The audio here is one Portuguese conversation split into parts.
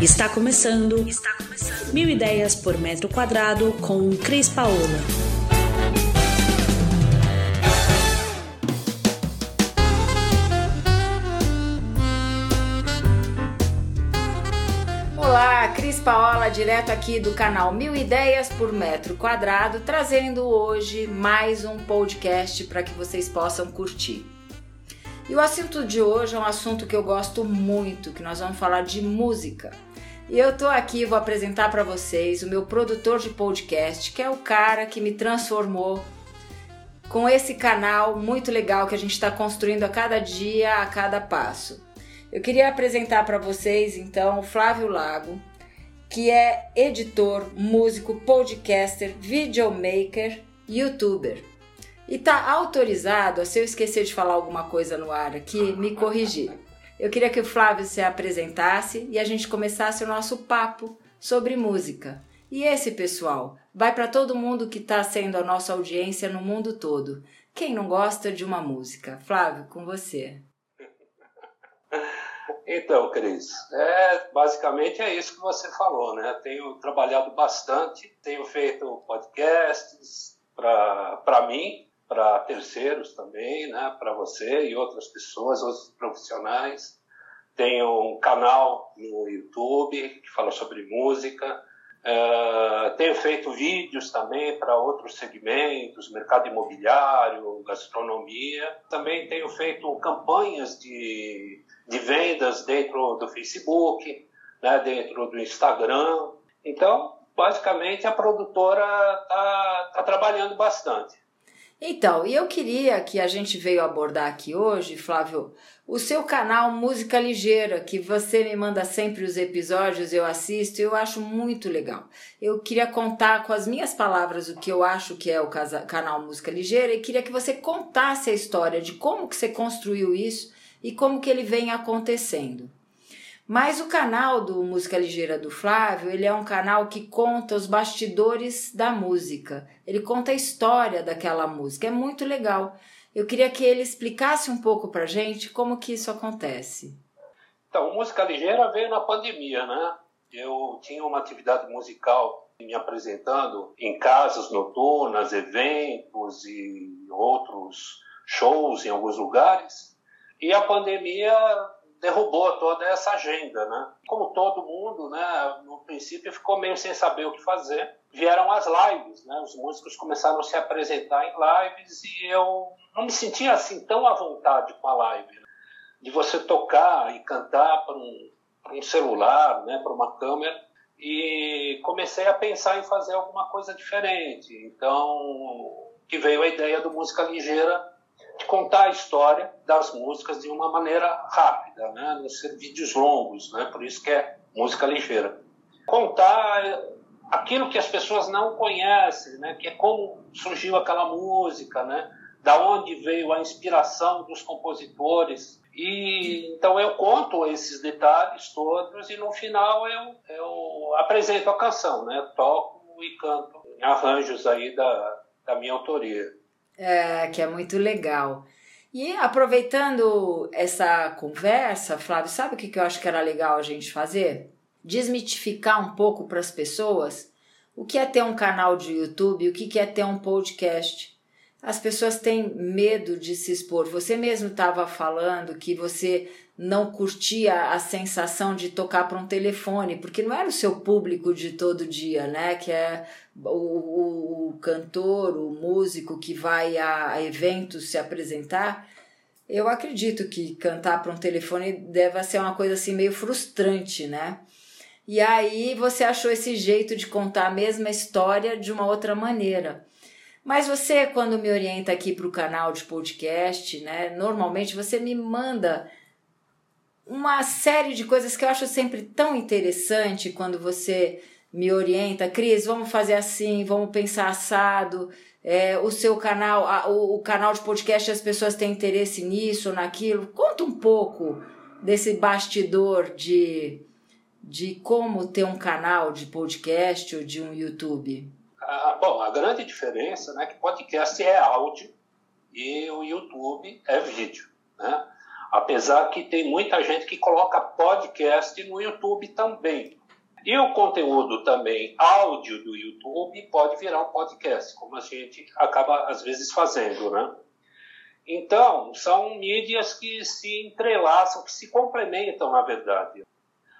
Está começando. Está começando. Mil ideias por metro quadrado com Cris Paola. Olá, Cris Paola, direto aqui do canal Mil Ideias por Metro Quadrado, trazendo hoje mais um podcast para que vocês possam curtir. E o assunto de hoje é um assunto que eu gosto muito, que nós vamos falar de música. E eu tô aqui, vou apresentar para vocês o meu produtor de podcast, que é o cara que me transformou com esse canal muito legal que a gente está construindo a cada dia, a cada passo. Eu queria apresentar para vocês então o Flávio Lago, que é editor, músico, podcaster, videomaker, youtuber e está autorizado, se eu esquecer de falar alguma coisa no ar aqui, me corrigir. Eu queria que o Flávio se apresentasse e a gente começasse o nosso papo sobre música. E esse pessoal vai para todo mundo que está sendo a nossa audiência no mundo todo. Quem não gosta de uma música? Flávio, com você. Então, Cris, é, basicamente é isso que você falou, né? Tenho trabalhado bastante, tenho feito podcasts para mim, para terceiros também, né, para você e outras pessoas, outros profissionais. Tenho um canal no YouTube que fala sobre música. Uh, tenho feito vídeos também para outros segmentos, mercado imobiliário, gastronomia. Também tenho feito campanhas de, de vendas dentro do Facebook, né, dentro do Instagram. Então, basicamente, a produtora está tá trabalhando bastante. Então, e eu queria que a gente veio abordar aqui hoje, Flávio, o seu canal Música Ligeira, que você me manda sempre os episódios, eu assisto, eu acho muito legal. Eu queria contar com as minhas palavras o que eu acho que é o canal Música Ligeira e queria que você contasse a história de como que você construiu isso e como que ele vem acontecendo. Mas o canal do Música Ligeira do Flávio, ele é um canal que conta os bastidores da música. Ele conta a história daquela música. É muito legal. Eu queria que ele explicasse um pouco pra gente como que isso acontece. Então, Música Ligeira veio na pandemia, né? Eu tinha uma atividade musical me apresentando em casas noturnas, eventos e outros shows em alguns lugares. E a pandemia derrubou toda essa agenda, né? Como todo mundo, né, no princípio ficou meio sem saber o que fazer. Vieram as lives, né? Os músicos começaram a se apresentar em lives e eu não me sentia assim tão à vontade com a live, né? de você tocar e cantar para um, um celular, né, para uma câmera e comecei a pensar em fazer alguma coisa diferente. Então, que veio a ideia do música ligeira contar a história das músicas de uma maneira rápida, né? ser vídeos longos, né? por isso que é música ligeira. Contar aquilo que as pessoas não conhecem, né? que é como surgiu aquela música, né? da onde veio a inspiração dos compositores. E então eu conto esses detalhes todos e no final eu, eu apresento a canção, né? toco e canto arranjos aí da, da minha autoria. É, que é muito legal. E aproveitando essa conversa, Flávio, sabe o que eu acho que era legal a gente fazer? Desmitificar um pouco para as pessoas o que é ter um canal de YouTube, o que é ter um podcast. As pessoas têm medo de se expor. Você mesmo estava falando que você não curtia a sensação de tocar para um telefone, porque não era o seu público de todo dia, né? Que é o, o, o cantor, o músico que vai a, a eventos se apresentar. Eu acredito que cantar para um telefone deve ser uma coisa assim meio frustrante, né? E aí você achou esse jeito de contar a mesma história de uma outra maneira. Mas você, quando me orienta aqui para o canal de podcast, né? Normalmente você me manda uma série de coisas que eu acho sempre tão interessante quando você me orienta, Cris, vamos fazer assim, vamos pensar assado. É, o seu canal, a, o, o, canal de podcast, as pessoas têm interesse nisso, naquilo. Conta um pouco desse bastidor de, de como ter um canal de podcast ou de um YouTube. Bom, a grande diferença é né, que podcast é áudio e o YouTube é vídeo. Né? Apesar que tem muita gente que coloca podcast no YouTube também. E o conteúdo também áudio do YouTube pode virar um podcast, como a gente acaba às vezes fazendo, né? Então, são mídias que se entrelaçam, que se complementam, na verdade.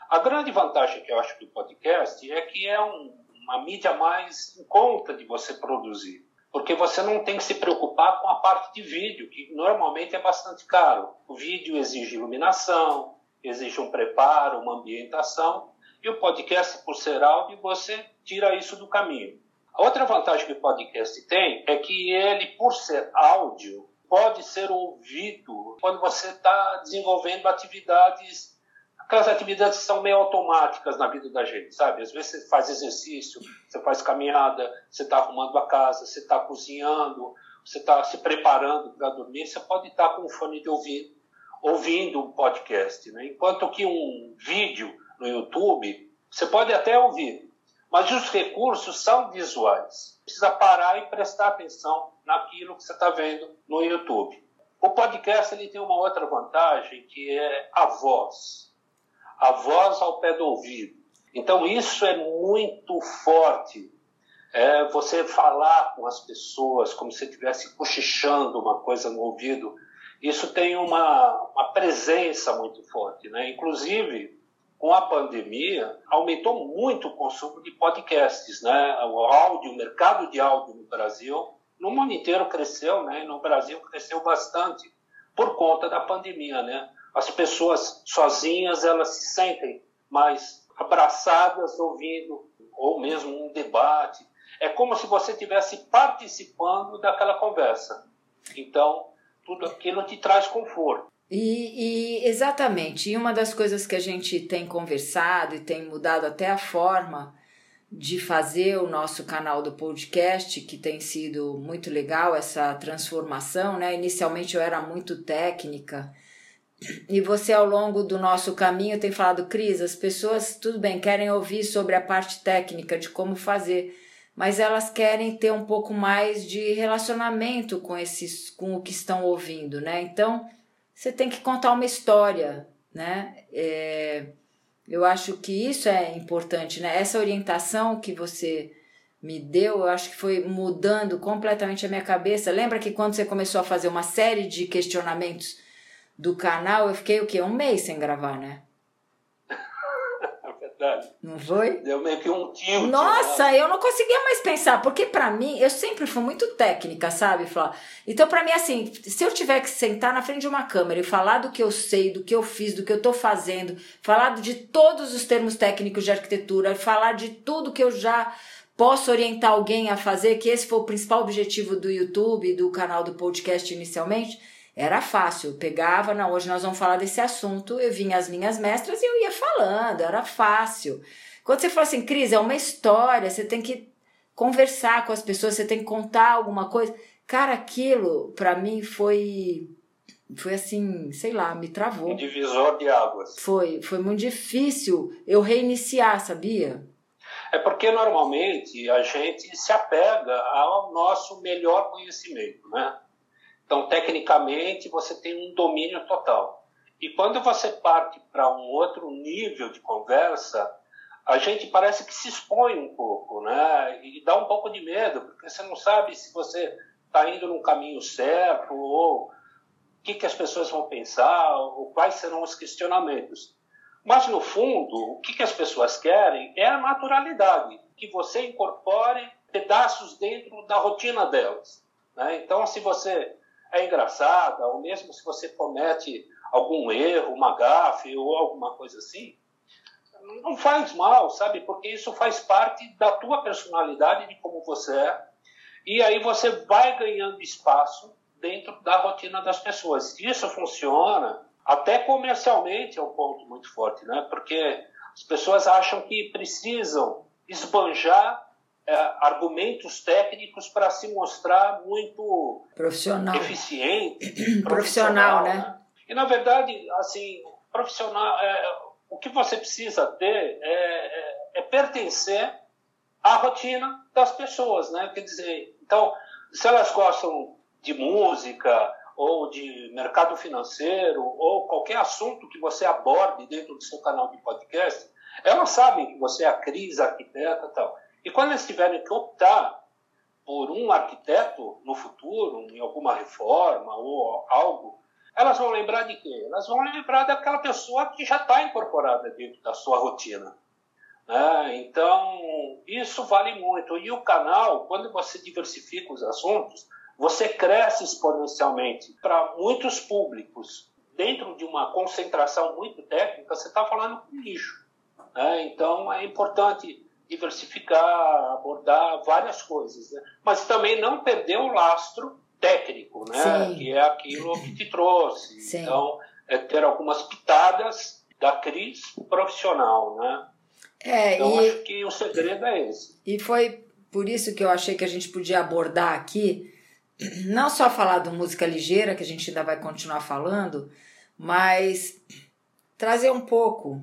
A grande vantagem que eu acho do podcast é que é um, uma mídia mais em conta de você produzir, porque você não tem que se preocupar com a parte de vídeo, que normalmente é bastante caro. O vídeo exige iluminação, exige um preparo, uma ambientação, e o podcast, por ser áudio, você tira isso do caminho. A outra vantagem que o podcast tem é que ele, por ser áudio, pode ser ouvido quando você está desenvolvendo atividades aquelas atividades que são meio automáticas na vida da gente, sabe? Às vezes você faz exercício, você faz caminhada, você está arrumando a casa, você está cozinhando, você está se preparando para dormir, você pode estar tá com um fone de ouvido, ouvindo um podcast, né? Enquanto que um vídeo no YouTube, você pode até ouvir, mas os recursos são visuais. Precisa parar e prestar atenção naquilo que você está vendo no YouTube. O podcast ele tem uma outra vantagem que é a voz a voz ao pé do ouvido. Então, isso é muito forte. É você falar com as pessoas como se estivesse cochichando uma coisa no ouvido. Isso tem uma, uma presença muito forte. Né? Inclusive, com a pandemia, aumentou muito o consumo de podcasts. Né? O áudio, o mercado de áudio no Brasil, no mundo inteiro cresceu, né? no Brasil cresceu bastante por conta da pandemia. Né? As pessoas sozinhas elas se sentem mais abraçadas ouvindo ou mesmo um debate. É como se você estivesse participando daquela conversa. Então, tudo aquilo te traz conforto. E, e, exatamente, e uma das coisas que a gente tem conversado e tem mudado até a forma de fazer o nosso canal do podcast, que tem sido muito legal essa transformação, né? Inicialmente eu era muito técnica, e você, ao longo do nosso caminho, tem falado, Cris, as pessoas, tudo bem, querem ouvir sobre a parte técnica de como fazer, mas elas querem ter um pouco mais de relacionamento com esses, com o que estão ouvindo, né? Então, você tem que contar uma história, né? É, eu acho que isso é importante, né? Essa orientação que você me deu, eu acho que foi mudando completamente a minha cabeça. Lembra que quando você começou a fazer uma série de questionamentos do canal, eu fiquei o quê? Um mês sem gravar, né? É verdade. Não foi? Deu meio que um tio. Nossa, né? eu não conseguia mais pensar, porque para mim, eu sempre fui muito técnica, sabe, Flá? Então, para mim, assim, se eu tiver que sentar na frente de uma câmera e falar do que eu sei, do que eu fiz, do que eu tô fazendo, falar de todos os termos técnicos de arquitetura, falar de tudo que eu já posso orientar alguém a fazer, que esse foi o principal objetivo do YouTube, do canal do podcast inicialmente era fácil, eu pegava, não, hoje nós vamos falar desse assunto, eu vinha as linhas mestras e eu ia falando, era fácil. Quando você fala assim, Cris, é uma história, você tem que conversar com as pessoas, você tem que contar alguma coisa. Cara, aquilo para mim foi foi assim, sei lá, me travou. Um divisor de águas. Foi, foi muito difícil eu reiniciar, sabia? É porque normalmente a gente se apega ao nosso melhor conhecimento, né? Então, tecnicamente, você tem um domínio total. E quando você parte para um outro nível de conversa, a gente parece que se expõe um pouco, né? E dá um pouco de medo, porque você não sabe se você está indo no caminho certo ou o que, que as pessoas vão pensar ou quais serão os questionamentos. Mas, no fundo, o que, que as pessoas querem é a naturalidade, que você incorpore pedaços dentro da rotina delas. Né? Então, se você é engraçada, ou mesmo se você comete algum erro, uma gafe ou alguma coisa assim, não faz mal, sabe? Porque isso faz parte da tua personalidade, de como você é, e aí você vai ganhando espaço dentro da rotina das pessoas. Isso funciona até comercialmente é um ponto muito forte, né? Porque as pessoas acham que precisam esbanjar argumentos técnicos para se mostrar muito profissional, eficiente, profissional, profissional né? né? E na verdade, assim, profissional, é, o que você precisa ter é, é, é, pertencer à rotina das pessoas, né? Quer dizer, então, se elas gostam de música ou de mercado financeiro, ou qualquer assunto que você aborde dentro do seu canal de podcast, elas sabem que você é a Cris, arquiteta e tal. E quando eles tiverem que optar por um arquiteto no futuro, em alguma reforma ou algo, elas vão lembrar de quê? Elas vão lembrar daquela pessoa que já está incorporada dentro da sua rotina. Né? Então, isso vale muito. E o canal, quando você diversifica os assuntos, você cresce exponencialmente para muitos públicos. Dentro de uma concentração muito técnica, você está falando com lixo. Né? Então, é importante diversificar, abordar várias coisas. Né? Mas também não perder o lastro técnico, né? Sim. que é aquilo que te trouxe. Sim. Então, é ter algumas pitadas da Cris profissional. Né? É, então, e, acho que o segredo é esse. E foi por isso que eu achei que a gente podia abordar aqui, não só falar do música ligeira, que a gente ainda vai continuar falando, mas trazer um pouco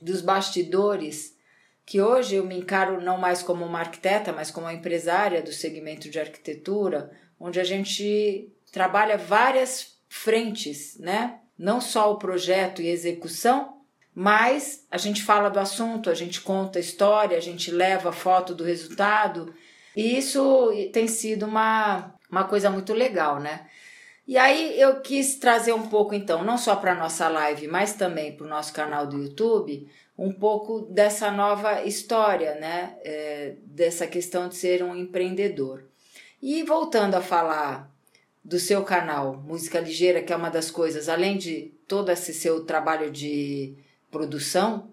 dos bastidores, que hoje eu me encaro não mais como uma arquiteta, mas como uma empresária do segmento de arquitetura, onde a gente trabalha várias frentes, né? Não só o projeto e execução, mas a gente fala do assunto, a gente conta a história, a gente leva foto do resultado, e isso tem sido uma, uma coisa muito legal, né? E aí eu quis trazer um pouco, então, não só para nossa live, mas também para o nosso canal do YouTube, um pouco dessa nova história, né? É, dessa questão de ser um empreendedor. E voltando a falar do seu canal Música Ligeira, que é uma das coisas, além de todo esse seu trabalho de produção.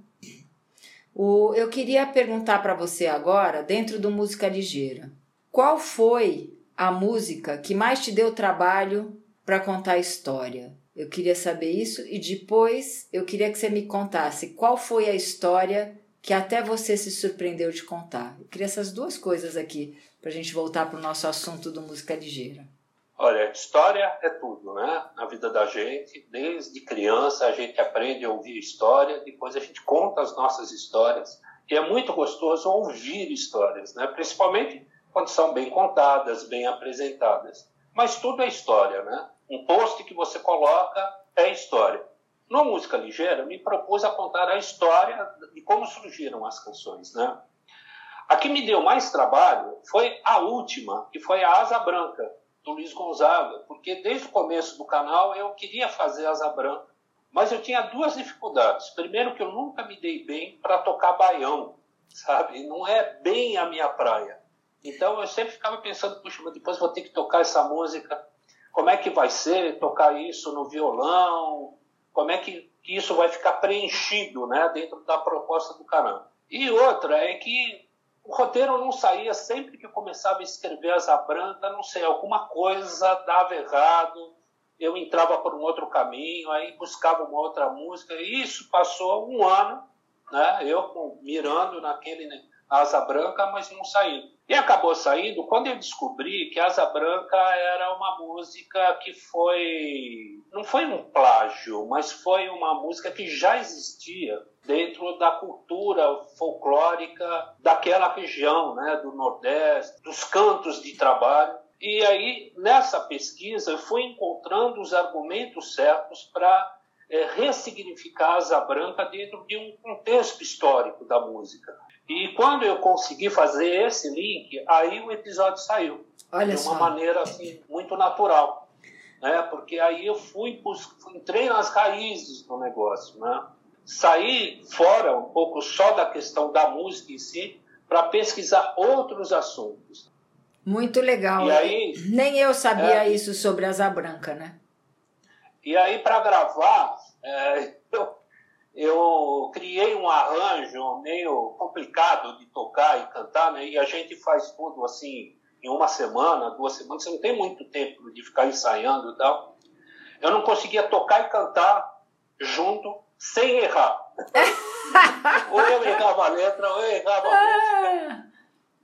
O, eu queria perguntar para você agora, dentro do Música Ligeira, qual foi a música que mais te deu trabalho para contar a história? Eu queria saber isso e depois eu queria que você me contasse qual foi a história que até você se surpreendeu de contar. Eu queria essas duas coisas aqui para a gente voltar para o nosso assunto do Música Ligeira. Olha, história é tudo, né? Na vida da gente, desde criança a gente aprende a ouvir história, depois a gente conta as nossas histórias, e é muito gostoso ouvir histórias, né? Principalmente quando são bem contadas, bem apresentadas. Mas tudo é história, né? Um post que você coloca é história. No Música Ligeira, me propus a contar a história de como surgiram as canções, né? A que me deu mais trabalho foi a última, que foi a Asa Branca, do Luiz Gonzaga, porque desde o começo do canal eu queria fazer asa branca, mas eu tinha duas dificuldades. Primeiro que eu nunca me dei bem para tocar baião, sabe? Não é bem a minha praia. Então eu sempre ficava pensando, puxa, mas depois vou ter que tocar essa música. Como é que vai ser tocar isso no violão? Como é que, isso vai ficar preenchido, né, dentro da proposta do canal? E outra é que o roteiro não saía sempre que eu começava a escrever Asa Branca, não sei, alguma coisa dava errado, eu entrava por um outro caminho, aí buscava uma outra música, e isso passou um ano, né, eu mirando naquele Asa Branca, mas não saiu. E acabou saindo quando eu descobri que Asa Branca era uma música que foi. Não foi um plágio, mas foi uma música que já existia dentro da cultura folclórica daquela região, né, do Nordeste, dos cantos de trabalho. E aí, nessa pesquisa, eu fui encontrando os argumentos certos para é, ressignificar a Asa Branca dentro de um contexto histórico da música. E quando eu consegui fazer esse link, aí o episódio saiu. Olha de uma só. maneira assim, muito natural. Né? Porque aí eu fui, entrei nas raízes do negócio. Né? Saí fora um pouco só da questão da música em si, para pesquisar outros assuntos. Muito legal. E aí, Nem eu sabia é, isso sobre Asa Branca, né? E aí, para gravar, é, eu, eu criei um arranjo meio complicado de tocar e cantar, né? E a gente faz tudo assim em uma semana, duas semanas. Você não tem muito tempo de ficar ensaiando e tal. Eu não conseguia tocar e cantar junto sem errar. ou eu errava a letra, ou eu errava a música.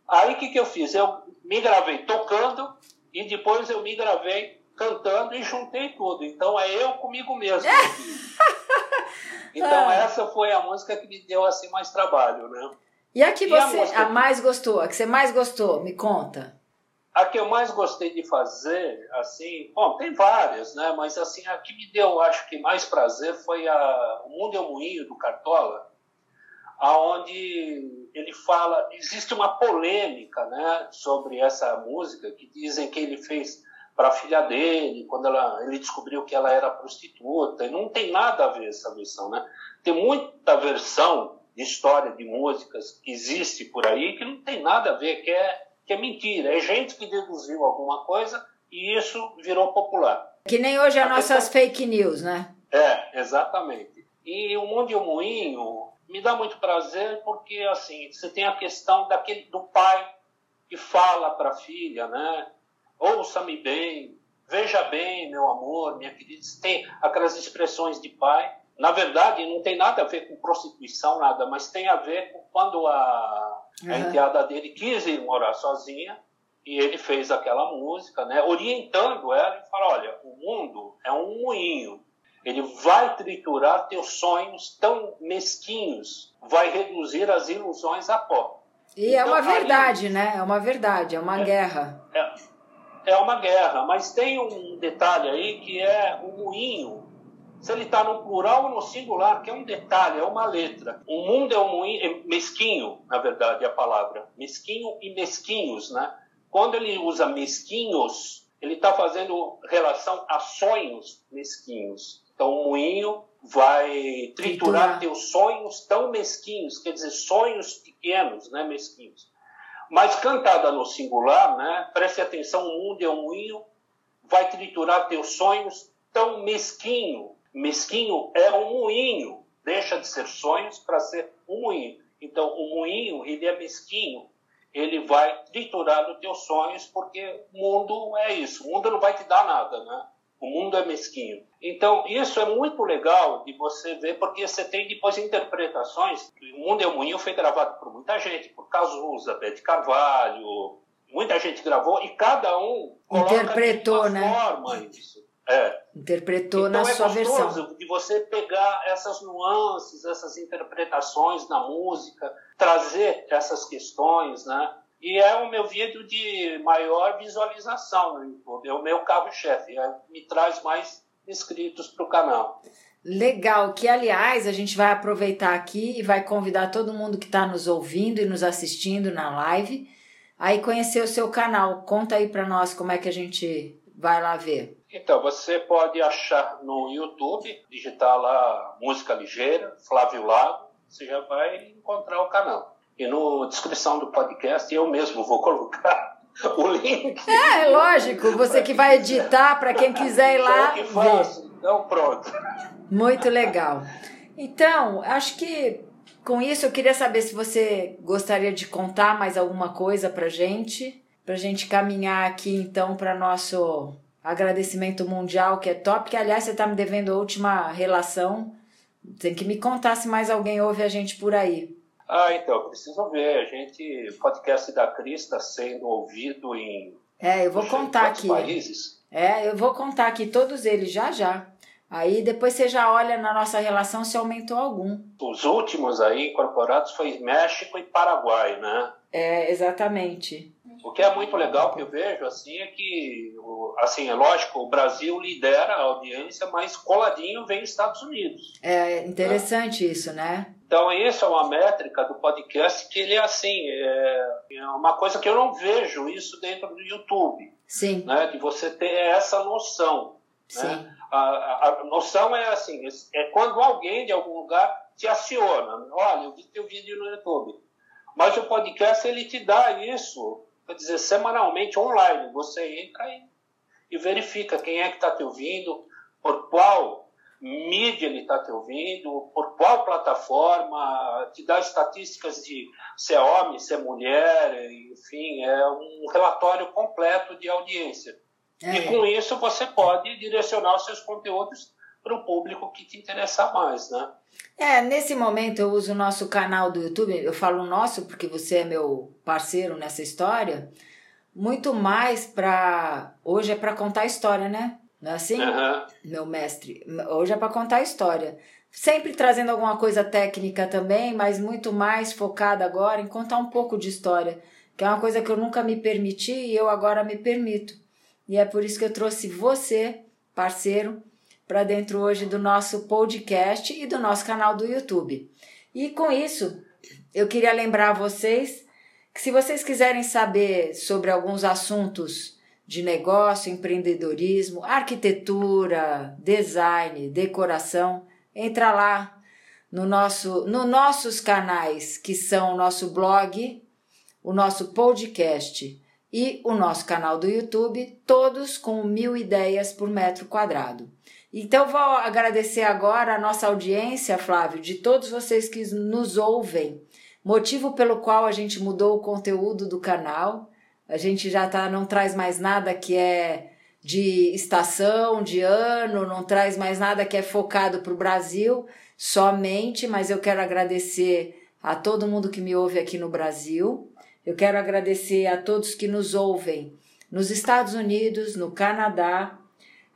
Aí o que, que eu fiz? Eu me gravei tocando e depois eu me gravei cantando e juntei tudo. Então é eu comigo mesmo. Então essa foi a música que me deu assim mais trabalho, né? E a que E a você música? a mais gostou, a que você mais gostou, me conta. a que eu mais gostei de fazer, assim, bom, tem várias, né? Mas assim, a que me deu, acho que mais prazer foi a O Mundo é o Moinho do Cartola, aonde ele fala, existe uma polêmica, né, sobre essa música que dizem que ele fez para a filha dele, quando ela, ele descobriu que ela era prostituta, e não tem nada a ver essa versão, né? Tem muita versão de história de músicas que existe por aí que não tem nada a ver, que é que é mentira. É gente que deduziu alguma coisa e isso virou popular. Que nem hoje as nossas fake news, né? É, exatamente. E o Mundo e o Moinho me dá muito prazer porque, assim, você tem a questão daquele, do pai que fala para a filha, né? Ouça-me bem, veja bem, meu amor, minha querida. Tem aquelas expressões de pai. Na verdade, não tem nada a ver com prostituição, nada, mas tem a ver com quando a Uhum. A enteada dele quis ir morar sozinha e ele fez aquela música, né, orientando ela e fala: olha, o mundo é um moinho. Ele vai triturar teus sonhos tão mesquinhos, vai reduzir as ilusões a pó. E é então, é uma verdade, aí, né? É uma verdade, é uma é, guerra. É, é uma guerra, mas tem um detalhe aí que é o moinho se ele está no plural ou no singular, que é um detalhe, é uma letra. O mundo é um moinho, é mesquinho, na verdade, é a palavra. Mesquinho e mesquinhos, né? Quando ele usa mesquinhos, ele está fazendo relação a sonhos mesquinhos. Então, o moinho vai triturar teus sonhos tão mesquinhos, quer dizer, sonhos pequenos, né, mesquinhos. Mas cantada no singular, né, preste atenção, o mundo é um moinho, vai triturar teus sonhos tão mesquinho, Mesquinho é um moinho, deixa de ser sonhos para ser um moinho. Então, o moinho, ele é mesquinho, ele vai triturar os teus sonhos, porque o mundo é isso, o mundo não vai te dar nada, né? O mundo é mesquinho. Então, isso é muito legal de você ver, porque você tem depois interpretações. O Mundo é um Moinho foi gravado por muita gente, por Cazuza, Bete Carvalho, muita gente gravou, e cada um interpretou, né? forma isso. É. Interpretou então na é sua versão. De você pegar essas nuances, essas interpretações na música, trazer essas questões, né? E é o meu vídeo de maior visualização é o meu carro-chefe, é, me traz mais inscritos para o canal. Legal, que aliás a gente vai aproveitar aqui e vai convidar todo mundo que está nos ouvindo e nos assistindo na live aí conhecer o seu canal. Conta aí para nós como é que a gente vai lá ver. Então, você pode achar no YouTube, digitar lá Música Ligeira, Flávio Lago, você já vai encontrar o canal. E na descrição do podcast eu mesmo vou colocar o link. É, é lógico, você que vai editar para quem quiser ir lá. que faço, então pronto. Muito legal. Então, acho que com isso eu queria saber se você gostaria de contar mais alguma coisa para gente, para gente caminhar aqui então para nosso agradecimento mundial, que é top, que aliás você está me devendo a última relação. Tem que me contar se mais alguém ouve a gente por aí. Ah, então, preciso ver. A gente, o podcast da Cris está sendo ouvido em. É, eu vou contar aqui. países. É, eu vou contar aqui todos eles já já. Aí depois você já olha na nossa relação se aumentou algum. Os últimos aí incorporados foi México e Paraguai, né? É, exatamente. O que é muito legal que eu vejo assim é que, assim, é lógico, o Brasil lidera a audiência, mas coladinho vem os Estados Unidos. É interessante né? isso, né? Então isso é uma métrica do podcast que ele é assim, é, é uma coisa que eu não vejo isso dentro do YouTube. Sim. Né? De você ter essa noção. Né? Sim. Né? A, a, a noção é assim, é quando alguém de algum lugar te aciona. Olha, eu vi teu vídeo no YouTube. Mas o podcast ele te dá isso quer dizer, semanalmente online. Você entra e, e verifica quem é que está te ouvindo, por qual mídia ele está te ouvindo, por qual plataforma, te dá estatísticas de se é homem, se é mulher, enfim, é um relatório completo de audiência. É. E com isso você pode direcionar os seus conteúdos para o público que te interessar mais, né? É, nesse momento eu uso o nosso canal do YouTube, eu falo nosso porque você é meu parceiro nessa história, muito mais para hoje é para contar história, né? Não é assim? Uhum. Meu mestre, hoje é para contar história. Sempre trazendo alguma coisa técnica também, mas muito mais focada agora em contar um pouco de história. que é uma coisa que eu nunca me permiti e eu agora me permito. E é por isso que eu trouxe você, parceiro, para dentro hoje do nosso podcast e do nosso canal do YouTube. E com isso, eu queria lembrar vocês que se vocês quiserem saber sobre alguns assuntos de negócio, empreendedorismo, arquitetura, design, decoração, entra lá no nosso, no nossos canais, que são o nosso blog, o nosso podcast e o nosso canal do YouTube, todos com mil ideias por metro quadrado. Então, vou agradecer agora a nossa audiência, Flávio, de todos vocês que nos ouvem, motivo pelo qual a gente mudou o conteúdo do canal. A gente já tá, não traz mais nada que é de estação, de ano, não traz mais nada que é focado para o Brasil somente, mas eu quero agradecer a todo mundo que me ouve aqui no Brasil. Eu quero agradecer a todos que nos ouvem nos Estados Unidos, no Canadá,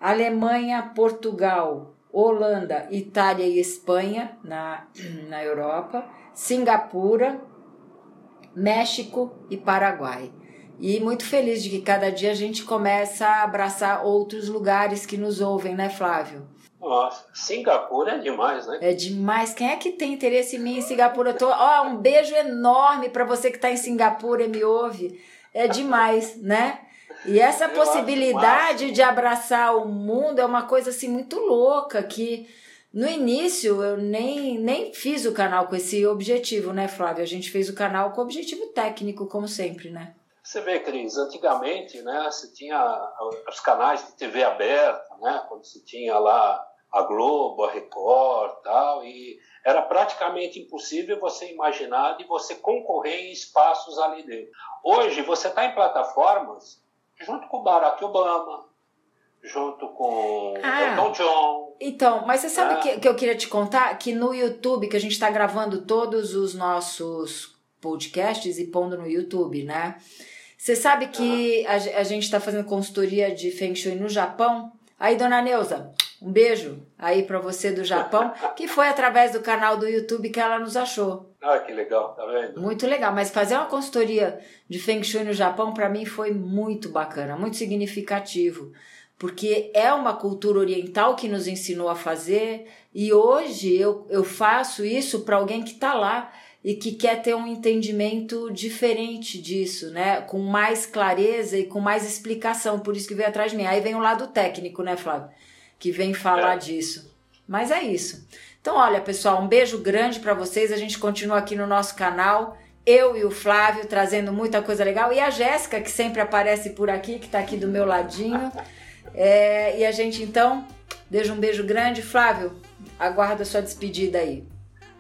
Alemanha, Portugal, Holanda, Itália e Espanha, na, na Europa, Singapura, México e Paraguai. E muito feliz de que cada dia a gente começa a abraçar outros lugares que nos ouvem, né, Flávio? Nossa, Singapura é demais, né? É demais. Quem é que tem interesse em mim em Singapura? Tô... Ó, um beijo enorme para você que está em Singapura e me ouve. É demais, né? E essa Eu possibilidade de abraçar o mundo é uma coisa assim muito louca que no início eu nem, nem fiz o canal com esse objetivo, né, Flávio? A gente fez o canal com objetivo técnico, como sempre, né? Você vê, Cris, antigamente, né, você tinha os canais de TV aberta, né, quando você tinha lá a Globo, a Record tal, e era praticamente impossível você imaginar de você concorrer em espaços ali dentro. Hoje, você está em plataformas junto com o Barack Obama, junto com ah, Elton John. Então, mas você sabe né? que, que eu queria te contar? Que no YouTube, que a gente está gravando todos os nossos podcasts e pondo no YouTube, né? Você sabe que a, a gente está fazendo consultoria de Feng Shui no Japão? Aí, dona Neuza, um beijo aí para você do Japão, que foi através do canal do YouTube que ela nos achou. Ah, que legal, tá vendo? Muito legal, mas fazer uma consultoria de Feng Shui no Japão para mim foi muito bacana, muito significativo, porque é uma cultura oriental que nos ensinou a fazer e hoje eu, eu faço isso para alguém que está lá e que quer ter um entendimento diferente disso, né? Com mais clareza e com mais explicação, por isso que veio atrás de mim. Aí vem o lado técnico, né, Flávio? Que vem falar é. disso. Mas é isso. Então, olha, pessoal, um beijo grande para vocês. A gente continua aqui no nosso canal. Eu e o Flávio trazendo muita coisa legal. E a Jéssica, que sempre aparece por aqui, que está aqui do meu ladinho. É, e a gente, então, deixa um beijo grande. Flávio, aguardo a sua despedida aí.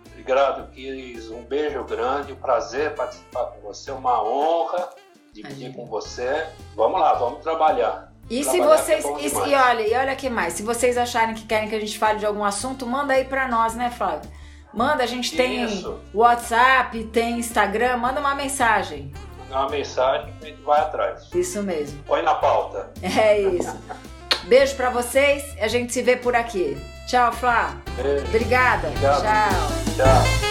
Obrigado, Cris. Um beijo grande, um prazer participar com você, uma honra dividir com você. Vamos lá, vamos trabalhar. E se vocês. É e, e, olha, e olha que mais, se vocês acharem que querem que a gente fale de algum assunto, manda aí pra nós, né, Flávio? Manda, a gente tem Isso. WhatsApp, tem Instagram, manda uma mensagem. Manda uma mensagem que a gente vai atrás. Isso mesmo. Põe na pauta. É isso. Beijo para vocês, a gente se vê por aqui. Tchau, Flá. Beijo. Obrigada. Obrigado. Tchau. Tchau.